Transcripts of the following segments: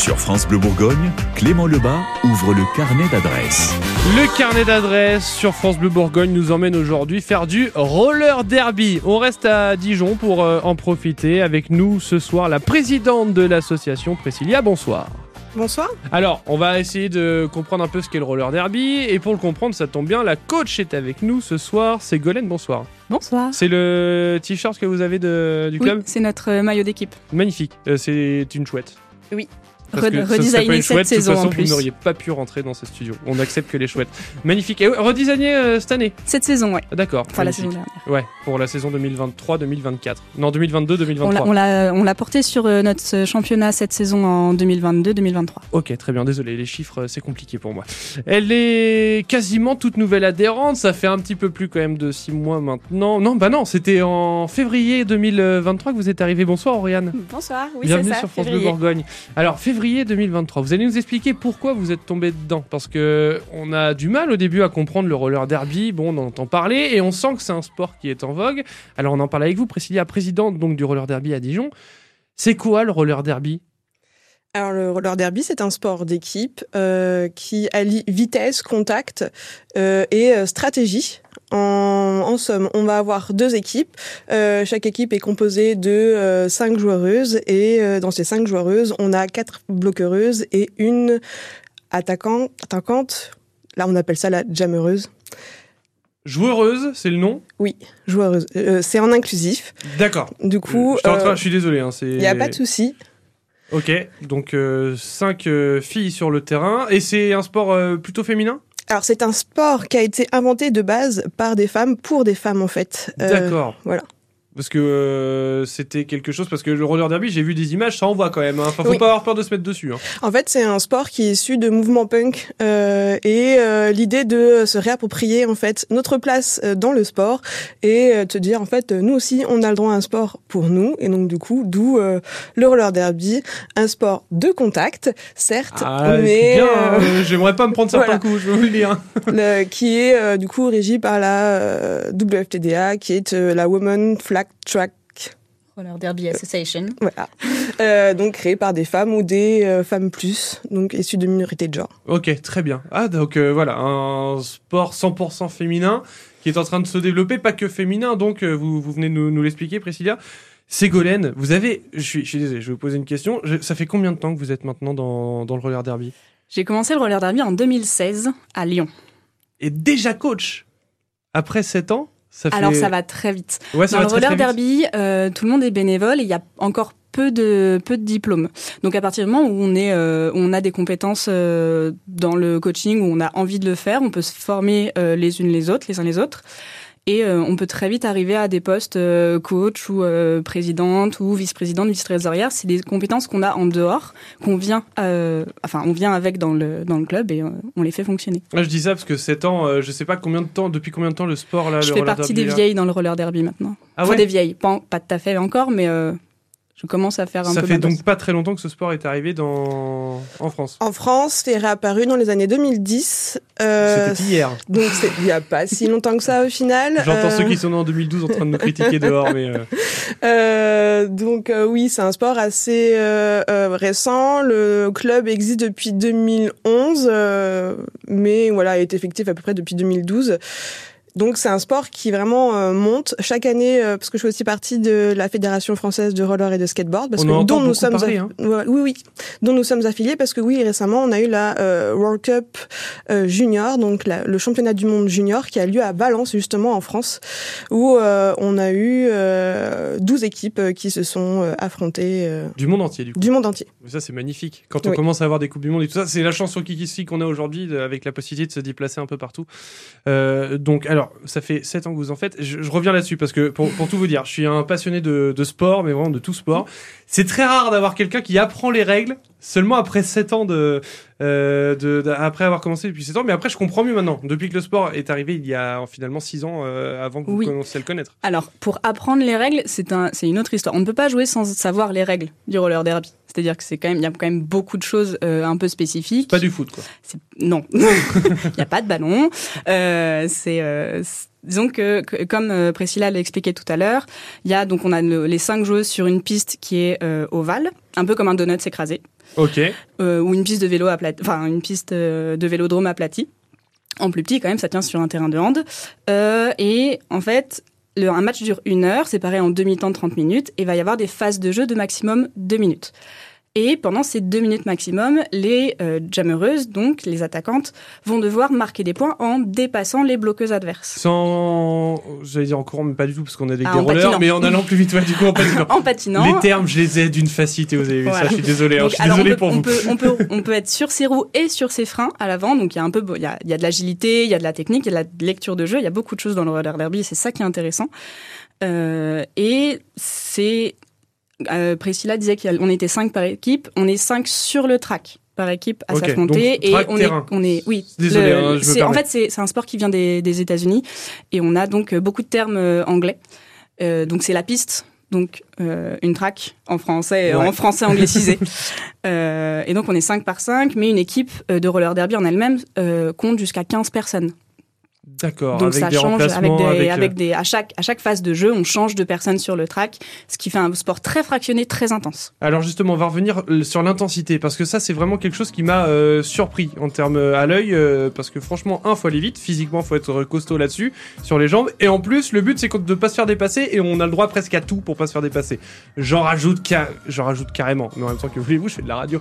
Sur France Bleu Bourgogne, Clément Lebas ouvre le carnet d'adresses. Le carnet d'adresses sur France Bleu Bourgogne nous emmène aujourd'hui faire du roller derby. On reste à Dijon pour euh, en profiter. Avec nous ce soir, la présidente de l'association Priscilla. Bonsoir. Bonsoir. Alors, on va essayer de comprendre un peu ce qu'est le roller derby. Et pour le comprendre, ça tombe bien, la coach est avec nous ce soir. C'est Golène, bonsoir. Bonsoir. C'est le t-shirt que vous avez de, du Oui, club c'est notre euh, maillot d'équipe. Magnifique. Euh, c'est une chouette. Oui. Parce Re- que ça une cette chouette, saison, de toute en façon, plus. vous n'auriez pas pu rentrer dans ce studio. On accepte que les chouettes. Magnifique. Et ouais, euh, cette année. Cette saison, ouais. D'accord. Enfin, la saison dernière. Ouais, pour la saison 2023-2024. Non, 2022-2023. On l'a- porté sur euh, notre championnat cette saison en 2022-2023. Ok, très bien, désolé, les chiffres, euh, c'est compliqué pour moi. Elle est quasiment toute nouvelle adhérente, ça fait un petit peu plus quand même de 6 mois maintenant. Non, bah non, c'était en février 2023 que vous êtes arrivé. Bonsoir, Oriane. Bonsoir, oui, Bienvenue sur France Bleu Bourgogne. Alors, février 2023, vous allez nous expliquer pourquoi vous êtes tombé dedans Parce que on a du mal au début à comprendre le roller derby, bon, on en entend parler, et on sent que c'est un sport qui est en vogue. Alors, on en parle avec vous, Priscilla, présidente donc, du roller derby à Dijon. C'est quoi le roller derby? Alors le roller derby, c'est un sport d'équipe euh, qui allie vitesse, contact euh, et euh, stratégie. En, en somme, on va avoir deux équipes. Euh, chaque équipe est composée de cinq joueuses et dans ces cinq joueuses, on a quatre bloqueuses et une attaquante. attaquante. Là, on appelle ça la jammereuse. Joueureuse, c'est le nom? Oui, joueureuse. Euh, c'est en inclusif. D'accord. Du coup, je, suis euh, je désolé. Hein, il n'y a pas de souci. Ok, donc 5 filles sur le terrain. Et c'est un sport euh, plutôt féminin? Alors c'est un sport qui a été inventé de base par des femmes pour des femmes en fait. Euh, D'accord. voilà. Parce que euh, c'était quelque chose, parce que le roller derby, j'ai vu des images, ça envoie quand même. Hein. Enfin, faut Oui. pas avoir peur de se mettre dessus. Hein. En fait c'est un sport qui est issu de mouvements punk euh, et euh, l'idée de se réapproprier en fait notre place euh, dans le sport et euh, te dire en fait euh, nous aussi on a le droit à un sport pour nous et donc du coup d'où euh, le roller derby, un sport de contact certes Ah, mais bien, euh, euh, j'aimerais pas me prendre ça voilà. par le coup, je vais vous le dire. le- qui est euh, du coup régi par la euh, WFTDA qui est euh, la Women Flag Track Roller Derby Association. Voilà. Euh, donc créé par des femmes ou des euh, femmes plus, donc issues de minorités de genre. Ok, très bien. Ah, donc euh, voilà, un sport 100% féminin qui est en train de se développer, pas que féminin, donc euh, vous, vous venez de nous, nous l'expliquer, Priscilla. Ségolène, vous avez, je suis, je suis désolé, je vais vous poser une question. Je- ça fait combien de temps que vous êtes maintenant dans, dans le roller derby? J'ai commencé le roller derby en 2016 à Lyon. Et déjà coach Après 7 ans? Ça fait... Alors ça va très vite. Ouais, ça Dans va le roller derby, euh, tout le monde est bénévole et il y a encore peu de peu de diplômes. Donc à partir du moment où on est euh, on a des compétences euh, dans le coaching où on a envie de le faire, on peut se former euh, les unes les autres, les uns les autres. Et euh, on peut très vite arriver à des postes euh, coach ou euh, présidente ou vice-présidente, vice-trésorière. C'est des compétences qu'on a en dehors, qu'on vient, enfin, on vient avec dans le dans le club et on les fait fonctionner. Ah, je dis ça parce que 7 ans, je sais pas combien de temps, depuis combien de temps le sport là, Je le fais roller partie derby, des vieilles dans le roller derby maintenant. Ah Enfin, ouais des vieilles, pas, pas tout à fait encore, mais je commence à faire un Ça peu fait ma donc pas très longtemps que ce sport est arrivé dans... en France. En France, c'est réapparu dans les années 2010. Euh, C'était hier. donc il n'y a pas si longtemps que ça au final. J'entends Euh, ceux qui sont nés en 2012 en train de nous critiquer dehors, mais euh, euh, donc euh, oui, c'est un sport assez euh, euh, récent. Le club existe depuis 2011, euh, mais voilà, est effectif à peu près depuis 2012. Donc c'est un sport qui vraiment euh, monte chaque année euh, parce que je fais aussi partie de la fédération française de roller et de skateboard parce On que en dont nous sommes parler, hein. Oui oui dont nous sommes affiliés parce que oui récemment on a eu la euh, World Cup junior donc la- le championnat du monde junior qui a lieu à Valence justement en France où on a eu euh, 12 équipes qui se sont affrontées du monde entier du coup. du monde entier. Mais Ça c'est magnifique. Quand on Oui. commence à avoir des coupes du monde et tout ça, c'est la chance sur Kikisi qu'on a aujourd'hui avec la possibilité de se déplacer un peu partout. Donc alors, ça fait 7 ans que vous en faites. Je, reviens là-dessus parce que pour, pour tout vous dire, je suis un passionné de, de sport, mais vraiment de tout sport. C'est très rare d'avoir quelqu'un qui apprend les règles seulement après 7 ans de, euh, de, de- après avoir commencé depuis 7 ans. Mais après, je comprends mieux maintenant. Depuis que le sport est arrivé il y a finalement 6 ans euh, avant que vous commenciez à le connaître. Alors, pour apprendre les règles, c'est un, une autre histoire. On ne peut pas jouer sans savoir les règles du roller derby. C'est-à-dire que c'est quand même, il y a quand même beaucoup de choses euh, un peu spécifiques. Pas du foot, quoi. Non, il n'y a pas de ballon. Euh, c'est euh, disons que, que- comme Priscilla l'a expliqué tout à l'heure, il y a donc on a le- les cinq joueuses sur une piste qui est euh, ovale, un peu comme un donut écrasé. Ok. euh, ou une piste de vélo enfin une piste euh, de vélodrome aplatie. En plus petit, quand même, ça tient sur un terrain de hand. Euh, et en fait, le, un match dure une heure, séparé en demi-temps de 30 minutes, et va y avoir des phases de jeu de maximum deux minutes. Et pendant ces deux minutes maximum, les euh, jammereuses, donc les attaquantes, vont devoir marquer des points en dépassant les bloqueuses adverses. Sans, j'allais dire en courant, mais pas du tout parce qu'on a des, Ah, rollers, mais en allant plus vite, ouais, du coup en patinant. en patinant. Les termes, je les ai d'une facilité, vous avez vu ça, je suis désolé, hein, je suis alors, désolé on peut, pour on vous. Peut, on, peut, on peut être sur ses roues et sur ses freins à l'avant. Donc il y a un peu, il y a, il y a de l'agilité, il y a de la technique, il y a de la lecture de jeu. Il y a beaucoup de choses dans le roller derby. C'est ça qui est intéressant. Euh, et c'est euh, Priscilla disait qu'on était cinq par équipe. On est cinq sur le track par équipe à s'affronter et on terrain. est on est oui Désolé, le- hein, je me c'est- en fait c'est un sport qui vient des, des États-Unis et on a donc euh, beaucoup de termes euh, anglais Euh, donc c'est la piste donc euh, une track en français Ouais. en français anglicisé et donc on est 5 par 5 mais une équipe de roller derby en elle-même compte jusqu'à 15 personnes D'accord, donc avec ça des change avec des, avec, euh, avec des à chaque à chaque phase de jeu on change de personnes sur le track ce qui fait un sport très fractionné très intense Alors justement, on va revenir euh, sur l'intensité parce que ça c'est vraiment quelque chose qui m'a euh, surpris en termes à l'œil euh, parce que franchement, un faut aller vite, physiquement faut être costaud là-dessus sur les jambes et en plus le but c'est de pas se faire dépasser et on a le droit presque à tout pour pas se faire dépasser. J'en rajoute j'en rajoute carrément, mais en même temps que voulez-vous, je fais de la radio.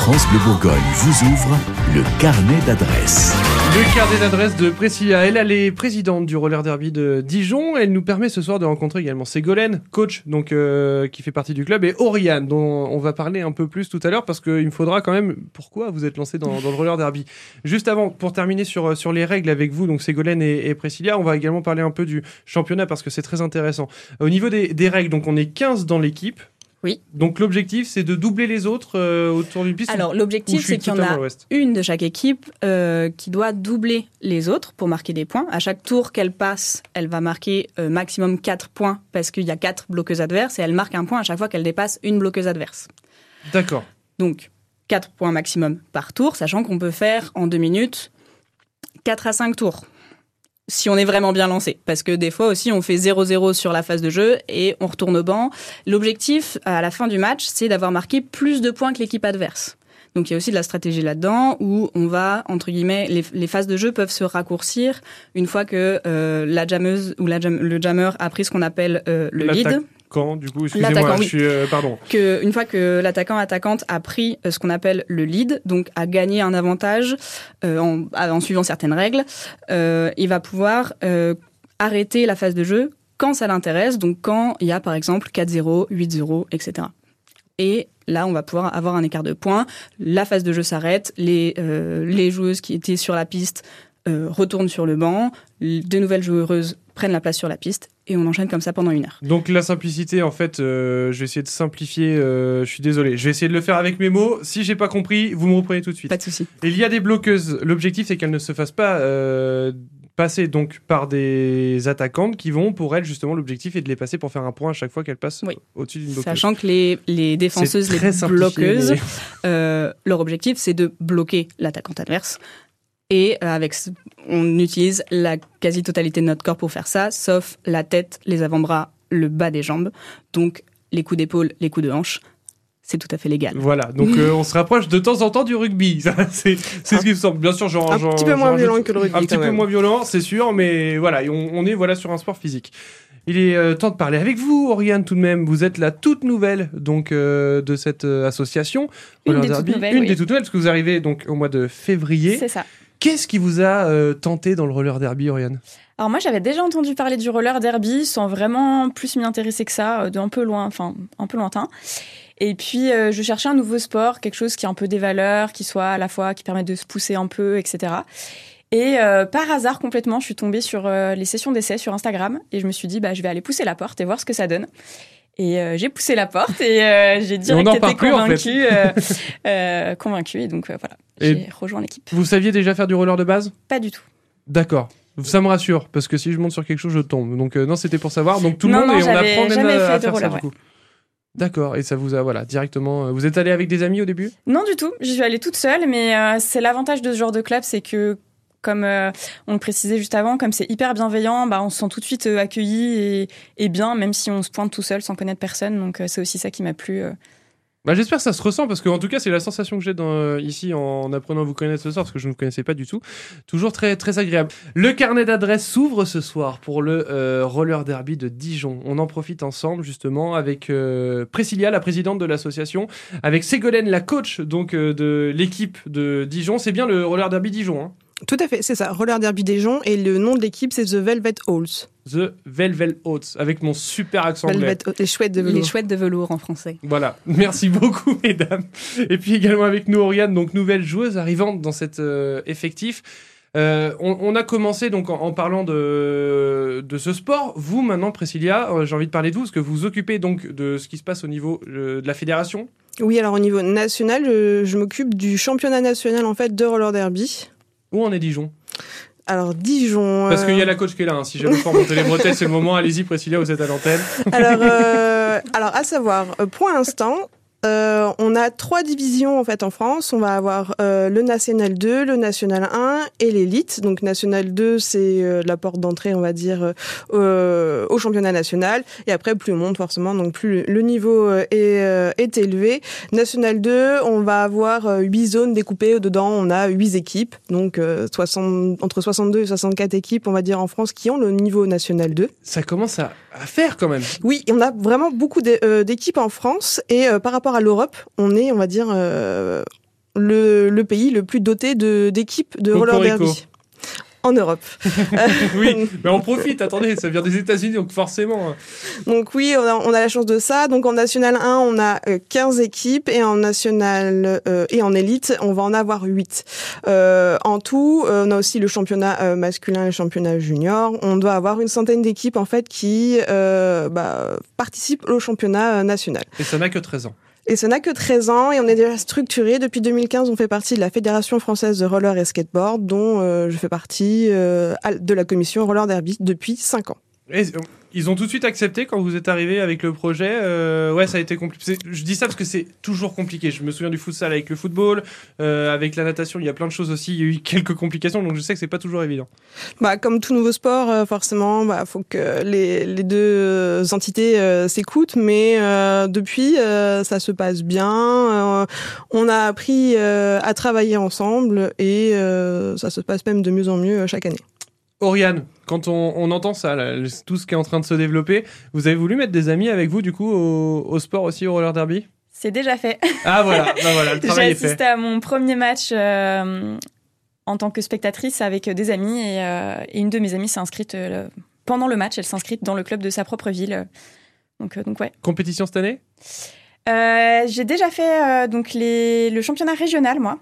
France Bleu Bourgogne vous ouvre le carnet d'adresses. Le carnet d'adresse de Priscilla, elle, est présidente du roller derby de Dijon. Elle nous permet ce soir de rencontrer également Ségolène, coach, donc euh, qui fait partie du club, et Oriane, dont on va parler un peu plus tout à l'heure parce qu'il me faudra quand même. Pourquoi vous êtes lancé dans, le roller derby? Juste avant, pour terminer sur sur les règles avec vous, donc Ségolène et, et Priscilla, on va également parler un peu du championnat parce que c'est très intéressant. Au niveau des, des règles, donc on est 15 dans l'équipe. Oui. Donc l'objectif, c'est de doubler les autres euh, autour d'une piste. alors l'objectif c'est qu'il y en a une de chaque équipe euh, qui doit doubler les autres pour marquer des points. À chaque tour qu'elle passe, elle va marquer euh, maximum 4 points parce qu'il y a 4 bloqueuses adverses et elle marque un point à chaque fois qu'elle dépasse une bloqueuse adverse. D'accord. Donc 4 points maximum par tour, sachant qu'on peut faire en 2 minutes 4 à 5 tours. Si on est vraiment bien lancé. Parce que des fois aussi, on fait 0-0 sur la phase de jeu et on retourne au banc. L'objectif, à la fin du match, c'est d'avoir marqué plus de points que l'équipe adverse. Donc il y a aussi de la stratégie là-dedans où on va, entre guillemets, les, les phases de jeu peuvent se raccourcir une fois que euh, la jammeuse ou la jam- le jammer a pris ce qu'on appelle euh, le lead. Quand, du coup, excusez-moi, je suis. euh, pardon. que une fois que l'attaquant attaquante a pris euh, ce qu'on appelle le lead, donc a gagné un avantage euh, en, en suivant certaines règles, il va pouvoir arrêter la phase de jeu quand ça l'intéresse, donc quand il y a par exemple 4-0, 8-0, etc. Et là, on va pouvoir avoir un écart de points. La phase de jeu s'arrête. Les, euh, les joueuses qui étaient sur la piste euh, retournent sur le banc. De nouvelles joueuses prennent la place sur la piste. Et on enchaîne comme ça pendant une heure. Donc la simplicité, en fait, euh, je vais essayer de simplifier. euh, je suis désolé. Je vais essayer de le faire avec mes mots. Si j'ai pas compris, vous me reprenez tout de suite. Pas de souci. Il y a des bloqueuses. L'objectif, c'est qu'elles ne se fassent pas euh, passer donc par des attaquantes qui vont, pour elles, justement, l'objectif est de les passer pour faire un point à chaque fois qu'elles passent Oui. au-dessus d'une bloqueuse. Sachant que les, les défenseuses, les bloqueuses, mais- euh, leur objectif, c'est de bloquer l'attaquante adverse. Et euh, avec, on utilise la quasi-totalité de notre corps pour faire ça, sauf la tête, les avant-bras, le bas des jambes. Donc, les coups d'épaule, les coups de hanche, c'est tout à fait légal. Voilà, donc euh, on se rapproche de temps en temps du rugby. C'est ce qui me semble. Bien sûr, genre, Un genre- petit peu moins genre- violent que le rugby, Un petit quand peu même. moins violent, c'est sûr, mais voilà, on, on est voilà sur un sport physique. Il est euh, temps de parler avec vous, Oriane, tout de même. Vous êtes la toute nouvelle donc euh, de cette euh, association. Une des toutes nouvelles, Une oui. des toutes nouvelles, parce que vous arrivez donc au mois de février. C'est ça. Qu'est-ce qui vous a euh, tenté dans le roller derby, Oriane? Alors moi j'avais déjà entendu parler du roller derby sans vraiment plus m'y intéresser que ça, euh, d'un peu loin, enfin un peu lointain. Et puis euh, je cherchais un nouveau sport, quelque chose qui a un peu des valeurs, qui soit à la fois qui permet de se pousser un peu, etc. Et par hasard complètement, je suis tombée sur les sessions d'essai sur Instagram et je me suis dit bah je vais aller pousser la porte et voir ce que ça donne. Et euh, j'ai poussé la porte et euh, j'ai direct été plus, en fait. convaincue, euh, euh, convaincue et donc voilà, j'ai rejoint l'équipe. Vous saviez déjà faire du roller de base? Pas du tout. D'accord. Ça me rassure, parce que si je monte sur quelque chose, je tombe. Donc non, c'était pour savoir. Donc tout le Non, monde, non, et on apprend même jamais à, fait à de faire ça, roller, du coup. D'accord, et ça vous a, voilà, directement... Vous êtes allé avec des amis au début? Non du tout, j'y suis allée toute seule, mais euh, c'est l'avantage de ce genre de club, c'est que comme euh, on le précisait juste avant, comme c'est hyper bienveillant, bah, on se sent tout de suite euh, accueilli et, bien, même si on se pointe tout seul sans connaître personne. Donc c'est aussi ça qui m'a plu. Bah, J'espère que ça se ressent parce que en tout cas c'est la sensation que j'ai euh, ici en apprenant à vous connaître ce soir parce que je ne vous connaissais pas du tout. Toujours très très agréable. Le carnet d'adresses s'ouvre ce soir pour le euh, roller derby de Dijon. On en profite ensemble justement avec euh, Priscilla, la présidente de l'association, avec Ségolène, la coach donc de l'équipe de Dijon. C'est bien le roller derby Dijon. Hein tout à fait, c'est ça. Roller Derby Dijon et le nom de l'équipe c'est The Velvet Halls. The Velvet Halls avec mon super accent anglais. Les chouettes de velours. Les chouettes de velours en français. Voilà. Merci beaucoup mesdames. Et puis également avec nous Oriane, donc nouvelle joueuse arrivante dans cet euh, effectif. Euh, on, a commencé donc en, parlant de, de, ce sport. Vous maintenant, Priscilla, euh, j'ai envie de parler de vous, parce que vous vous occupez donc de ce qui se passe au niveau de la fédération. Oui, alors au niveau national, je, je m'occupe du championnat national en fait de roller derby. Où en est Dijon? Alors Dijon. Parce qu'il y a euh, la coach qui est là. Hein. Si jamais faut remonter les bretelles, c'est le moment. Allez-y, Priscilla, vous êtes à l'antenne. Alors, euh, alors à savoir, euh, pour l'instant, euh, on a trois divisions en fait en France. On va avoir euh, le National 2, le National 1 et l'élite. Donc National 2, c'est euh, la porte d'entrée, on va dire, au championnat national. Et après, plus on monte forcément, donc plus le niveau est, est élevé. National 2, on va avoir huit zones découpées. Dedans, on a huit équipes, donc 60, entre 62 et 64 équipes, on va dire en France, qui ont le niveau National 2. Ça commence à, à faire quand même. Oui, on a vraiment beaucoup d'équipes en France et par rapport à l'Europe, on est, on va dire, euh, le, pays le plus doté d'équipes de, roller derby en Europe. oui, mais on profite, attendez, ça vient des États-Unis, donc forcément. Donc oui, on a, la chance de ça. Donc en National 1, on a 15 euh, équipes et en National euh, et en Élite, on va en avoir 8. en tout, on a aussi le championnat masculin et le championnat junior. On doit avoir une centaine d'équipes en fait qui bah, participent au championnat national. Et ça n'a que 13 ans. Et ça n'a que 13 ans et on est déjà structuré. Depuis 2015, on fait partie de la Fédération française de roller et skateboard, dont euh, je fais partie euh, de la commission roller derby depuis 5 ans. Et ils ont tout de suite accepté quand vous êtes arrivé avec le projet. Euh, ouais, ça a été compliqué. Je dis ça parce que c'est toujours compliqué. Je me souviens du futsal avec le football, euh, avec la natation. Il y a plein de choses aussi. Il y a eu quelques complications, donc je sais que c'est pas toujours évident. Bah, comme tout nouveau sport, euh, forcément, bah, faut que les, deux entités s'écoutent. Mais depuis, ça se passe bien. on a appris à travailler ensemble et ça se passe même de mieux en mieux chaque année. Oriane, quand on, entend ça, tout ce qui est en train de se développer, vous avez voulu mettre des amis avec vous du coup au, sport aussi, au roller derby? C'est déjà fait. Ah voilà, bah voilà le travail est fait. J'ai assisté à mon premier match euh, en tant que spectatrice avec des amis et, euh, une de mes amies s'est inscrite euh, pendant le match, elle s'est inscrite dans le club de sa propre ville. Donc, donc ouais. Compétition cette année? J'ai déjà fait donc les, le championnat régional moi.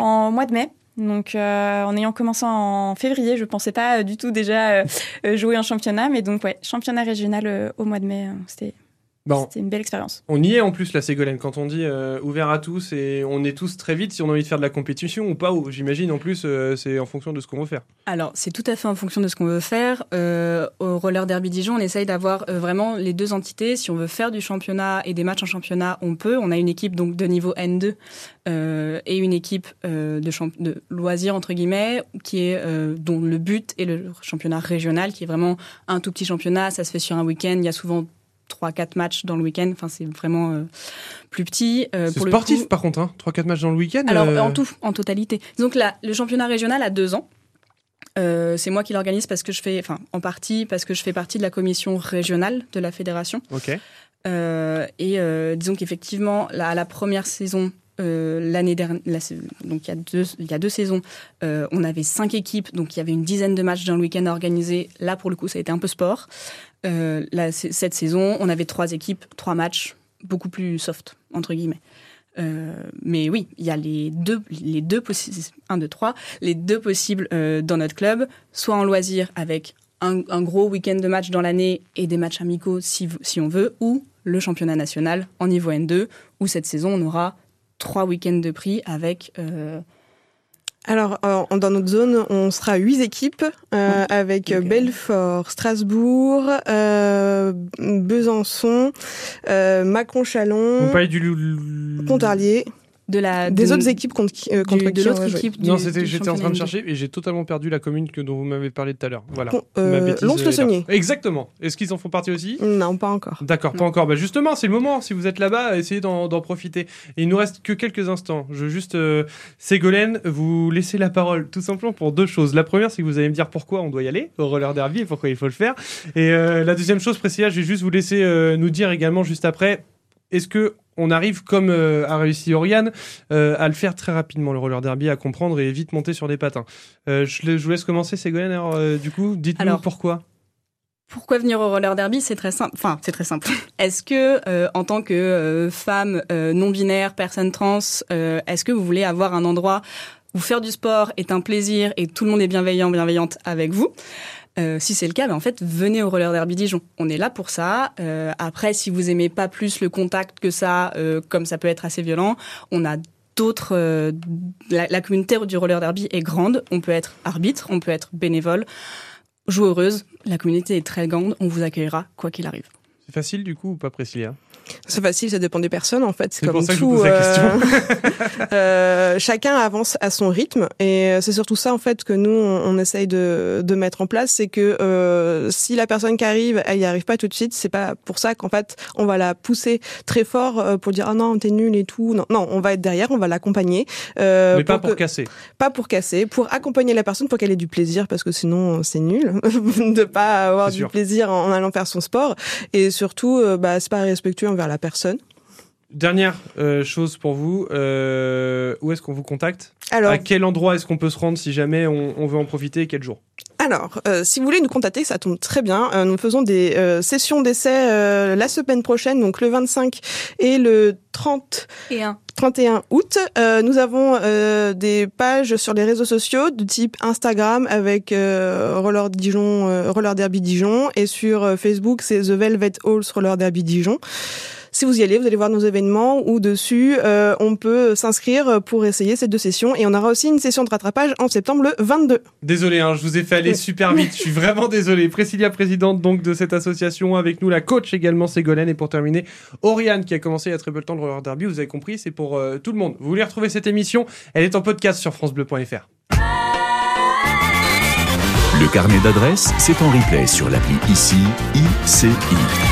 En mois de mai. Donc, euh, en ayant commencé en février, je pensais pas euh, du tout déjà euh, jouer un championnat, mais donc ouais, championnat régional au mois de mai, c'était Bon. C'était une belle expérience. On y est en plus, la Ségolène, quand on dit euh, ouvert à tous et on est tous très vite si on a envie de faire de la compétition ou pas. J'imagine en plus, euh, c'est en fonction de ce qu'on veut faire. Alors, c'est tout à fait en fonction de ce qu'on veut faire. Euh, au Roller Derby Dijon, on essaye d'avoir vraiment les deux entités. Si on veut faire du championnat et des matchs en championnat, on peut. On a une équipe donc de niveau N2 et une équipe de, de, loisirs, entre guillemets, qui est, dont le but est le championnat régional, qui est vraiment un tout petit championnat. Ça se fait sur un week-end. Il y a souvent 3-4 matchs dans le week-end. Enfin, c'est vraiment euh, plus petit. Euh, c'est sportif, par contre, hein 3-4 matchs dans le week-end Alors, euh, en tout, en totalité. Donc, là, le championnat régional a deux ans. c'est moi qui l'organise parce que je fais, enfin, en partie parce que je fais partie de la commission régionale de la fédération. Ok. et disons qu'effectivement, à la première saison, l'année dernière, donc il y a deux, il y a deux saisons, on avait cinq équipes, donc il y avait une dizaine de matchs dans le week-end à organiser. Là, pour le coup, ça a été un peu sport. Euh, cette saison, on avait trois équipes, trois matchs, beaucoup plus soft, entre guillemets. Euh, mais oui, il y a les deux, les deux possibles, un, deux, trois, les deux possibles euh, dans notre club, soit en loisir avec un, gros week-end de match dans l'année et des matchs amicaux si on veut, ou le championnat national en niveau N2, où cette saison on aura trois week-ends de prix avec alors, euh, dans notre zone, on sera huit équipes euh, avec Belfort, Strasbourg, euh, Besançon, Macron-Chalon, du... Pontarlier. De la Des de- autres équipes contre qui, euh, contre du- qui de on l'autre va jouer. équipe. du- Non, c'était, j'étais en train de chercher et j'ai totalement perdu la commune que dont vous m'avez parlé tout à l'heure. Voilà. Bon, euh, est là. Exactement. Est-ce qu'ils en font partie aussi? Non, pas encore. D'accord, pas encore. Bah justement, c'est le moment. Si vous êtes là-bas, essayez d'en, d'en profiter. Et il nous reste que quelques instants. Je veux juste, euh, Ségolène, vous laisser la parole, tout simplement pour deux choses. La première, c'est que vous allez me dire pourquoi on doit y aller au roller derby et pourquoi il faut le faire. Et euh, la deuxième chose, Priscilla, je vais juste vous laisser euh, nous dire également juste après. Est-ce que on arrive, comme euh, a réussi Oriane, euh, à le faire très rapidement, le roller derby, à comprendre et vite monter sur des patins Euh, je, je vous laisse commencer, Ségolène. Alors, du coup, dites-nous pourquoi. Pourquoi venir au roller derby C'est très simple. Enfin, c'est très simple. Est-ce que, en tant que femme non binaire, personne trans, est-ce que vous voulez avoir un endroit où faire du sport est un plaisir et tout le monde est bienveillant, bienveillante avec vous? Euh, si c'est le cas, ben en fait, venez au roller derby Dijon. On est là pour ça. Euh, après, si vous aimez pas plus le contact que ça, euh, comme ça peut être assez violent, on a d'autres. la, la communauté du roller derby est grande. On peut être arbitre, on peut être bénévole, joueuse. La communauté est très grande. On vous accueillera quoi qu'il arrive. C'est facile, du coup, ou pas, Priscilla? C'est facile, ça dépend des personnes en fait. C'est comme pour ça que je tout. pose la euh, euh, chacun avance à son rythme et euh, c'est surtout ça en fait que nous on, on essaye de, de mettre en place, c'est que euh, si la personne qui arrive, elle y arrive pas tout de suite, c'est pas pour ça qu'en fait on va la pousser très fort euh, pour dire ah non t'es nul et tout. Non, non, on va être derrière, on va l'accompagner. euh, Mais pas pour que- casser. pas pour casser, pour accompagner la personne pour qu'elle ait du plaisir parce que sinon c'est nul de pas avoir du sûr. plaisir en, allant faire son sport et surtout bah c'est pas respectueux envers la personne. Dernière euh, chose pour vous, euh, où est-ce qu'on vous contacte? Alors À quel endroit est-ce qu'on peut se rendre si jamais on, on veut en profiter et quel jour? Alors, euh, si vous voulez nous contacter, ça tombe très bien. Euh, nous faisons des euh, sessions d'essai euh, la semaine prochaine, donc le 25 et le 30 Et un. 31 août. Euh, nous avons euh, des pages sur les réseaux sociaux de type Instagram avec euh, Roller Dijon, euh, Roller Derby Dijon, et sur euh, Facebook c'est The Velvet Halls Roller Derby Dijon. Si vous y allez, vous allez voir nos événements où dessus euh, on peut s'inscrire pour essayer ces deux sessions et on aura aussi une session de rattrapage en septembre le 22. Désolé, hein, je vous ai fait aller super vite. Je suis vraiment désolé. Priscilla, présidente donc de cette association, avec nous la coach également Ségolène et pour terminer Oriane qui a commencé il y a très peu de temps le roller derby. Vous avez compris, c'est pour euh, tout le monde. Vous voulez retrouver cette émission? Elle est en podcast sur francebleu.fr. Le carnet d'adresses, c'est en replay sur l'appli ICI, ICI.